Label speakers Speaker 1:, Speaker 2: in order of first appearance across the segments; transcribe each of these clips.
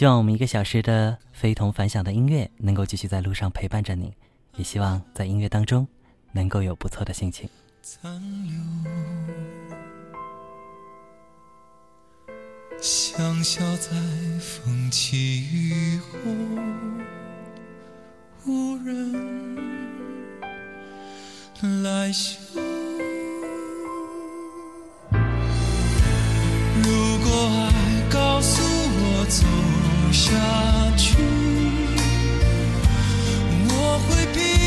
Speaker 1: 希望我们一个小时的非同凡响的音乐能够继续在路上陪伴着你，也希望在音乐当中能够有不错的心情。
Speaker 2: 残留，香消在风起雨后，无人来嗅。如果爱告诉我走下去，我会拼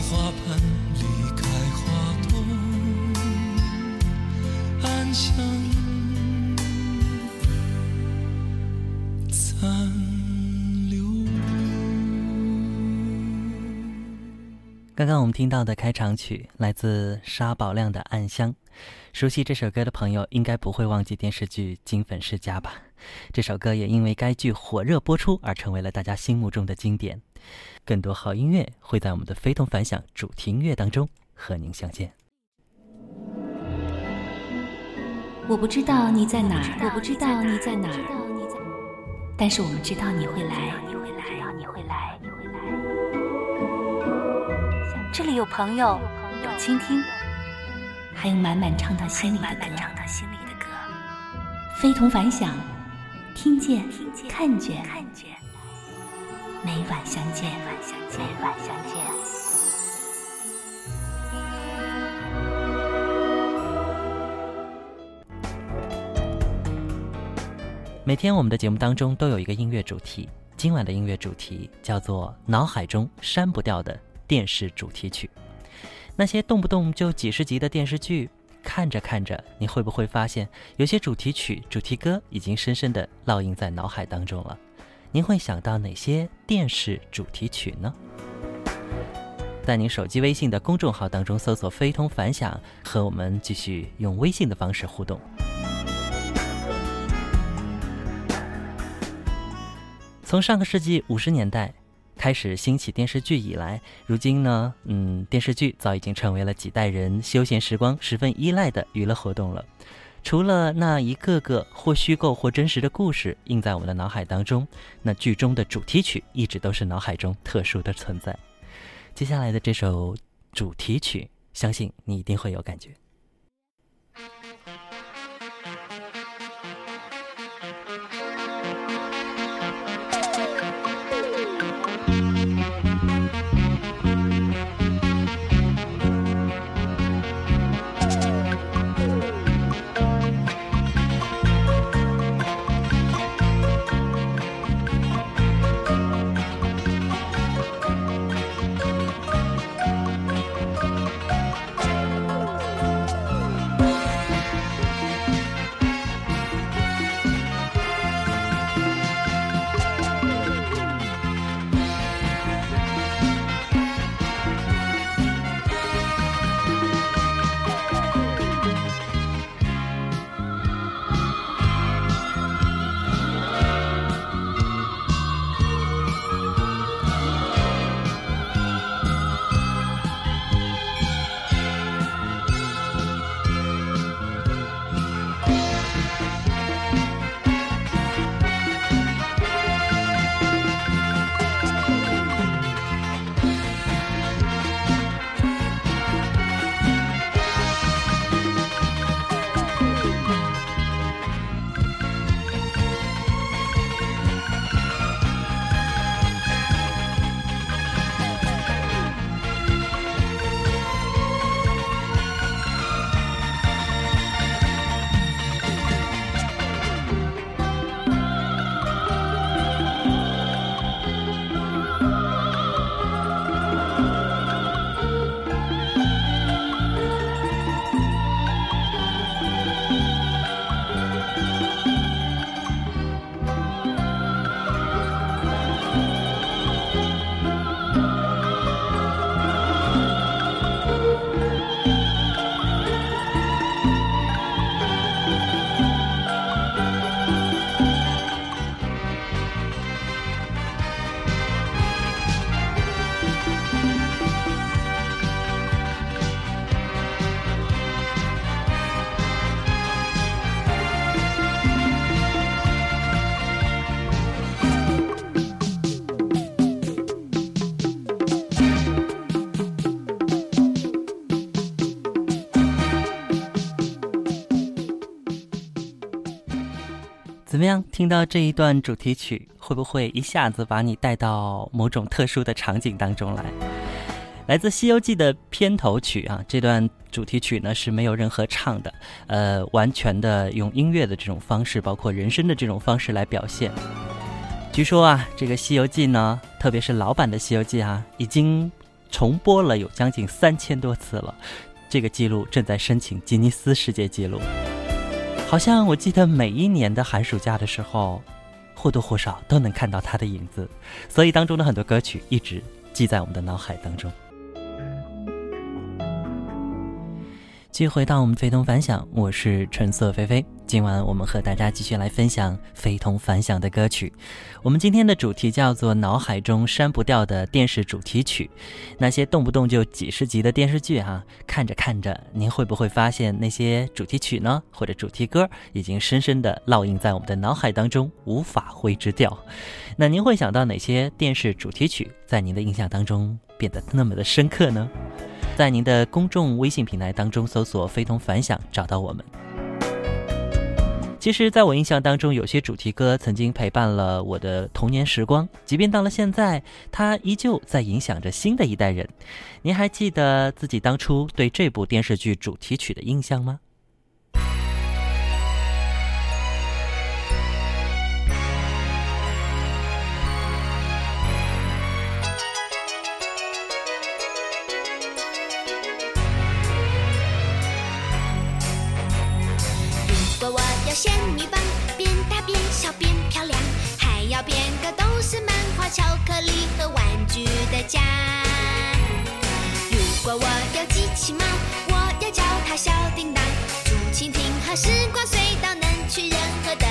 Speaker 2: 花瓣离开花朵，暗香残留。
Speaker 1: 刚刚我们听到的开场曲来自沙宝亮的《暗香》，熟悉这首歌的朋友应该不会忘记电视剧《金粉世家》吧？这首歌也因为该剧火热播出而成为了大家心目中的经典。更多好音乐会在我们的非同凡响主题音乐当中和您相见。
Speaker 3: 我不知道你在哪儿，我不知道你在哪儿，但是我们知道你会来，你会来，你会来，你会来。这里有朋友，有倾听，还有满满唱到心里的歌，唱到心里的歌。非同凡响，听见看见看见。每晚相见每晚相见。每晚相见。
Speaker 1: 每天我们的节目当中都有一个音乐主题今晚的音乐主题叫做脑海中删不掉的电视主题曲。那些动不动就几十集的电视剧看着看着，你会不会发现有些主题曲、主题歌已经深深的烙印在脑海当中了？您会想到哪些电视主题曲呢？在您手机微信的公众号当中搜索“非同凡响”，和我们继续用微信的方式互动。从上个世纪五十年代开始兴起电视剧以来，如今呢，嗯，电视剧早已经成为了几代人休闲时光十分依赖的娱乐活动了。除了那一个个或虚构或真实的故事印在我们的脑海当中，那剧中的主题曲一直都是脑海中特殊的存在。接下来的这首主题曲，相信你一定会有感觉。听到这一段主题曲，会不会一下子把你带到某种特殊的场景当中来？来自《西游记》的片头曲啊，这段主题曲呢是没有任何唱的，呃，完全的用音乐的这种方式，包括人声的这种方式来表现。据说啊，这个《西游记》呢，特别是老版的《西游记》啊，已经重播了有将近三千多次了，这个记录正在申请吉尼斯世界纪录。好像我记得每一年的寒暑假的时候，或多或少都能看到他的影子，所以当中的很多歌曲一直记在我们的脑海当中。继续回到我们非同凡响，我是橙色菲菲。今晚我们和大家继续来分享非同凡响的歌曲。我们今天的主题叫做“脑海中删不掉的电视主题曲”。那些动不动就几十集的电视剧，哈，看着看着，您会不会发现那些主题曲呢，或者主题歌，已经深深的烙印在我们的脑海当中，无法挥之掉？那您会想到哪些电视主题曲，在您的印象当中变得那么的深刻呢？在您的公众微信平台当中搜索“非同凡响”，找到我们。其实，在我印象当中，有些主题歌曾经陪伴了我的童年时光，即便到了现在，它依旧在影响着新的一代人。您还记得自己当初对这部电视剧主题曲的印象吗？
Speaker 4: 家。如果我有机器猫，我要叫它小叮当，竹蜻蜓和时光隧道能去任何的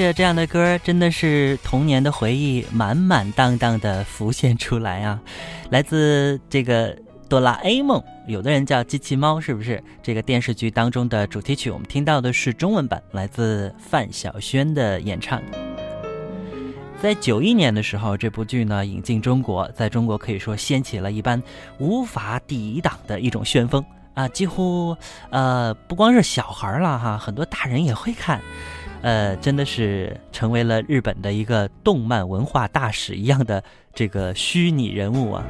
Speaker 1: 着这样的歌，真的是童年的回忆满满当当的浮现出来啊！来自这个哆啦 A 梦，有的人叫机器猫，是不是？这个电视剧当中的主题曲，我们听到的是中文版，来自范晓萱的演唱。在九一年的时候，这部剧呢引进中国，在中国可以说掀起了一般无法抵挡的一种旋风啊！几乎呃不光是小孩了哈，很多大人也会看。呃，真的是成为了日本的一个动漫文化大使一样的这个虚拟人物啊。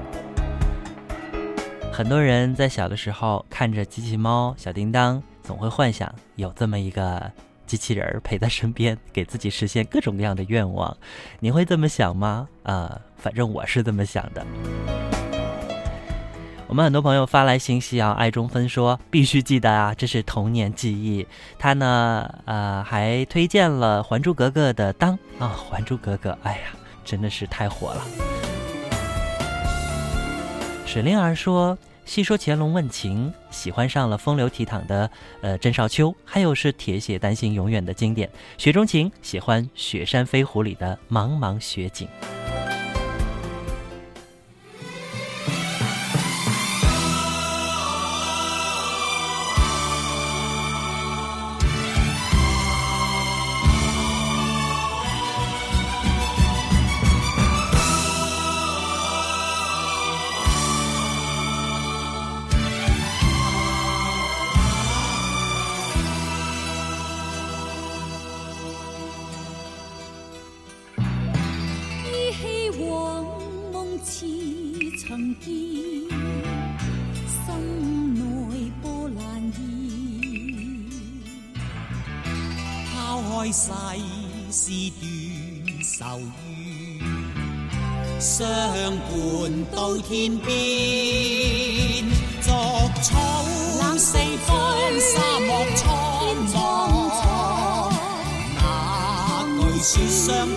Speaker 1: 很多人在小的时候看着机器猫、小叮当，总会幻想有这么一个机器人儿陪在身边，给自己实现各种各样的愿望。你会这么想吗？啊、反正我是这么想的。我们很多朋友发来信息啊，爱中分说必须记得啊，这是童年记忆。他呢，呃，还推荐了《还珠格格》的当啊，《还珠格格》，哎呀，真的是太火了。水灵儿说，细说乾隆问情，喜欢上了风流倜傥的呃郑少秋，还有是铁血丹心永远的经典。雪中情喜欢雪山飞狐里的茫茫雪景。
Speaker 5: 似曾见，心內波瀾現。
Speaker 6: 拋開世事斷愁怨，相伴到天邊。逐草四方，沙漠蒼茫，那句雪上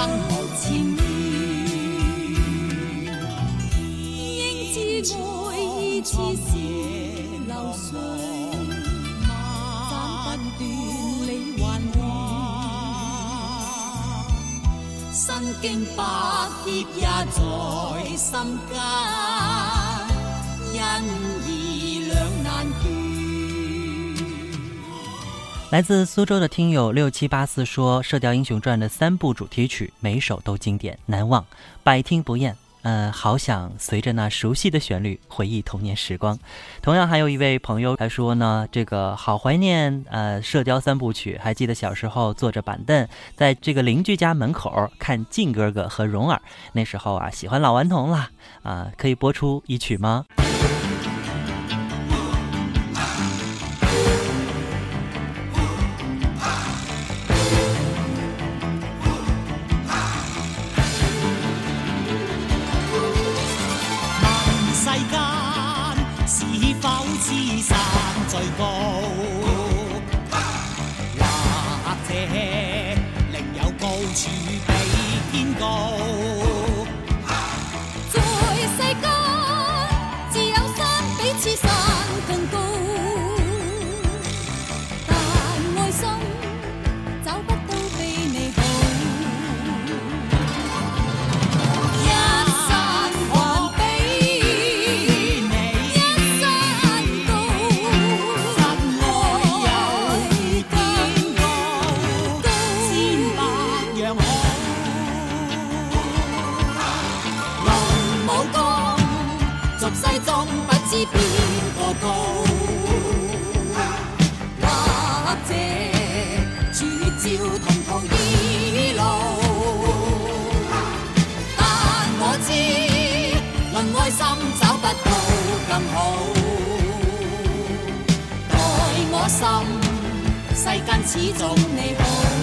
Speaker 6: 生何？应知爱意似是流水，斩不断你还
Speaker 5: 乱。身
Speaker 6: 经百劫也在心间，因。
Speaker 1: 来自苏州的听友六七八四说，《射雕英雄传》的三部主题曲每首都经典难忘，百听不厌。嗯，好想随着那熟悉的旋律回忆童年时光。同样，还有一位朋友还说呢，这个好怀念呃《射雕三部曲》，还记得小时候坐着板凳在这个邻居家门口看靖哥哥和蓉儿，那时候啊喜欢老顽童啦啊，可以播出一曲吗？
Speaker 6: 高或者绝招同途异路但我知论爱心找不到更好待我心世间始终你好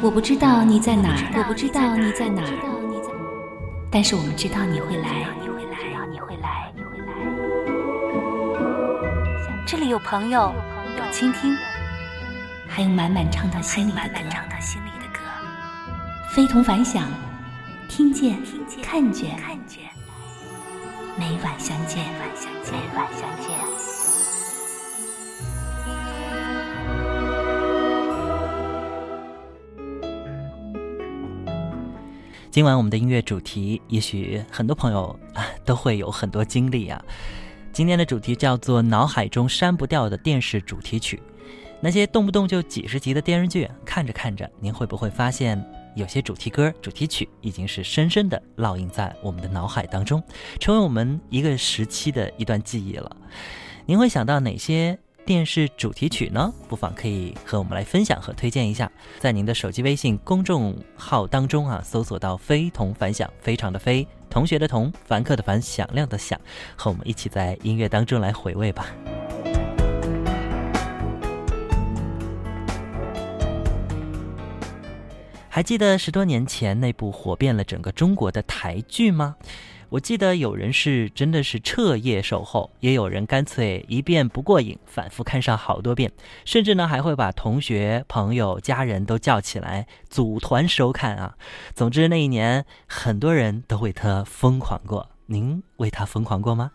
Speaker 6: 我不
Speaker 3: 知道你在哪儿，我不知道你在哪儿，但是我们知道你会来，你会来，你会来，你会来。这里有朋友，有倾听，还有满满唱到心里的歌，非同凡响，听见，看见，每晚相见，每晚相见。
Speaker 1: 今晚我们的音乐主题，也许很多朋友啊都会有很多经历啊。今天的主题叫做“脑海中删不掉的电视主题曲”。那些动不动就几十集的电视剧，看着看着，您会不会发现，有些主题歌、主题曲已经是深深的烙印在我们的脑海当中，成为我们一个时期的一段记忆了？您会想到哪些电视主题曲呢？不妨可以和我们来分享和推荐一下，在您的手机微信公众号当中啊，搜索到“非同凡响”，非常的非，同学的同，凡客的凡，响亮的响，和我们一起在音乐当中来回味吧。还记得十多年前那部火遍了整个中国的台剧吗？我记得有人是真的是彻夜守候，也有人干脆一遍不过瘾，反复看上好多遍，甚至呢还会把同学、朋友、家人都叫起来组团收看啊。总之那一年，很多人都为他疯狂过。您为他疯狂过吗？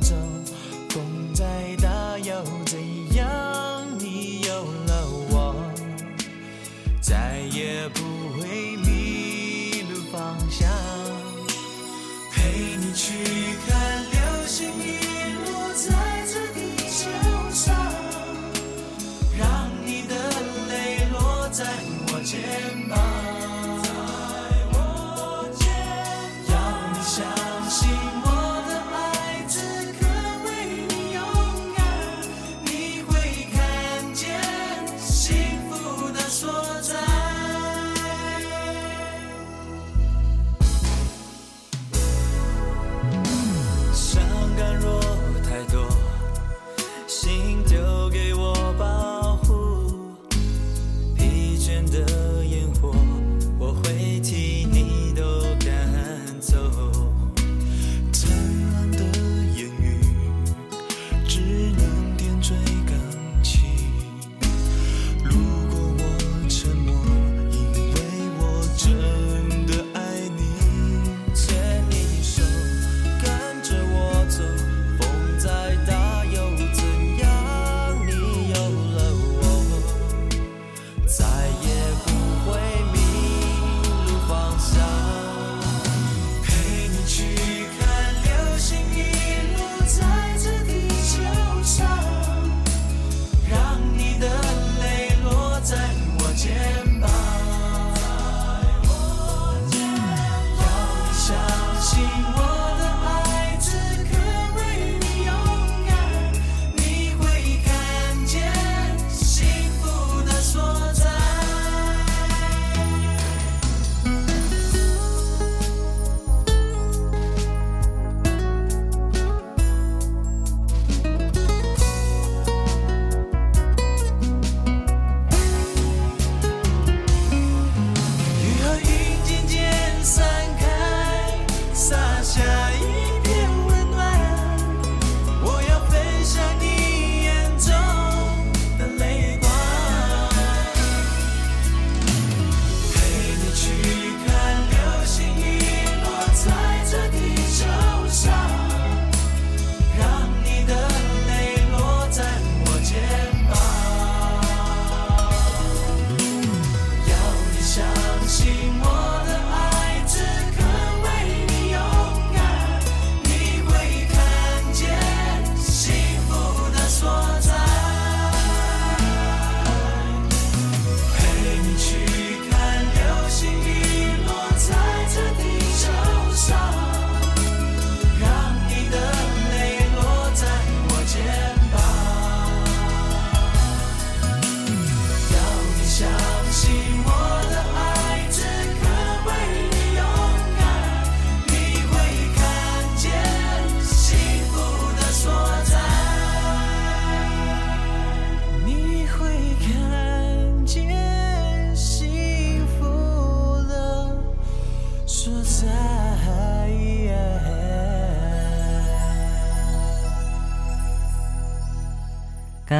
Speaker 2: 走，风再大又怎样？你有了我，再也不会迷路方向。陪你去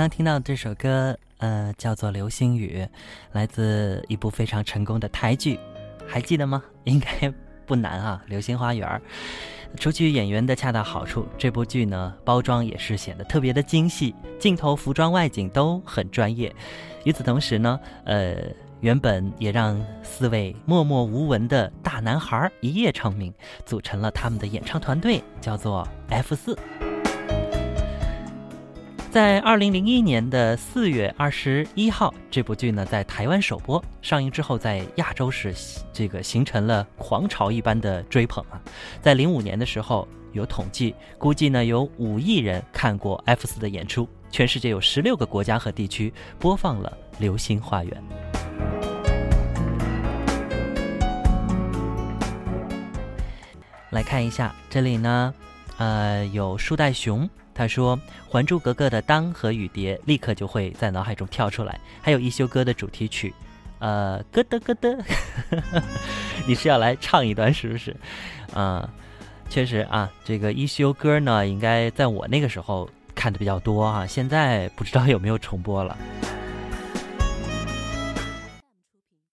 Speaker 1: 刚听到这首歌，呃，叫做《流星雨》，来自一部非常成功的台剧，还记得吗？应该不难啊，《流星花园》。除去演员的恰到好处，这部剧呢，包装也是显得特别的精细，镜头、服装、外景都很专业。与此同时呢，呃，原本也让四位默默无闻的大男孩一夜成名，组成了他们的演唱团队，叫做 F 四。在二零零一年的四月二十一号，这部剧呢在台湾首播，上映之后在亚洲是这个形成了狂潮一般的追捧啊。在零五年的时候有统计，估计呢有五亿人看过 F 四的演出，全世界有十六个国家和地区播放了《流星花园》。来看一下这里呢，呃，有树袋熊。他说：“《还珠格格》的当和雨蝶立刻就会在脑海中跳出来，还有一休哥的主题曲，呃，咯噔咯噔，你是要来唱一段是不是？啊、确实啊，这个一休歌呢，应该在我那个时候看的比较多啊，现在不知道有没有重播了。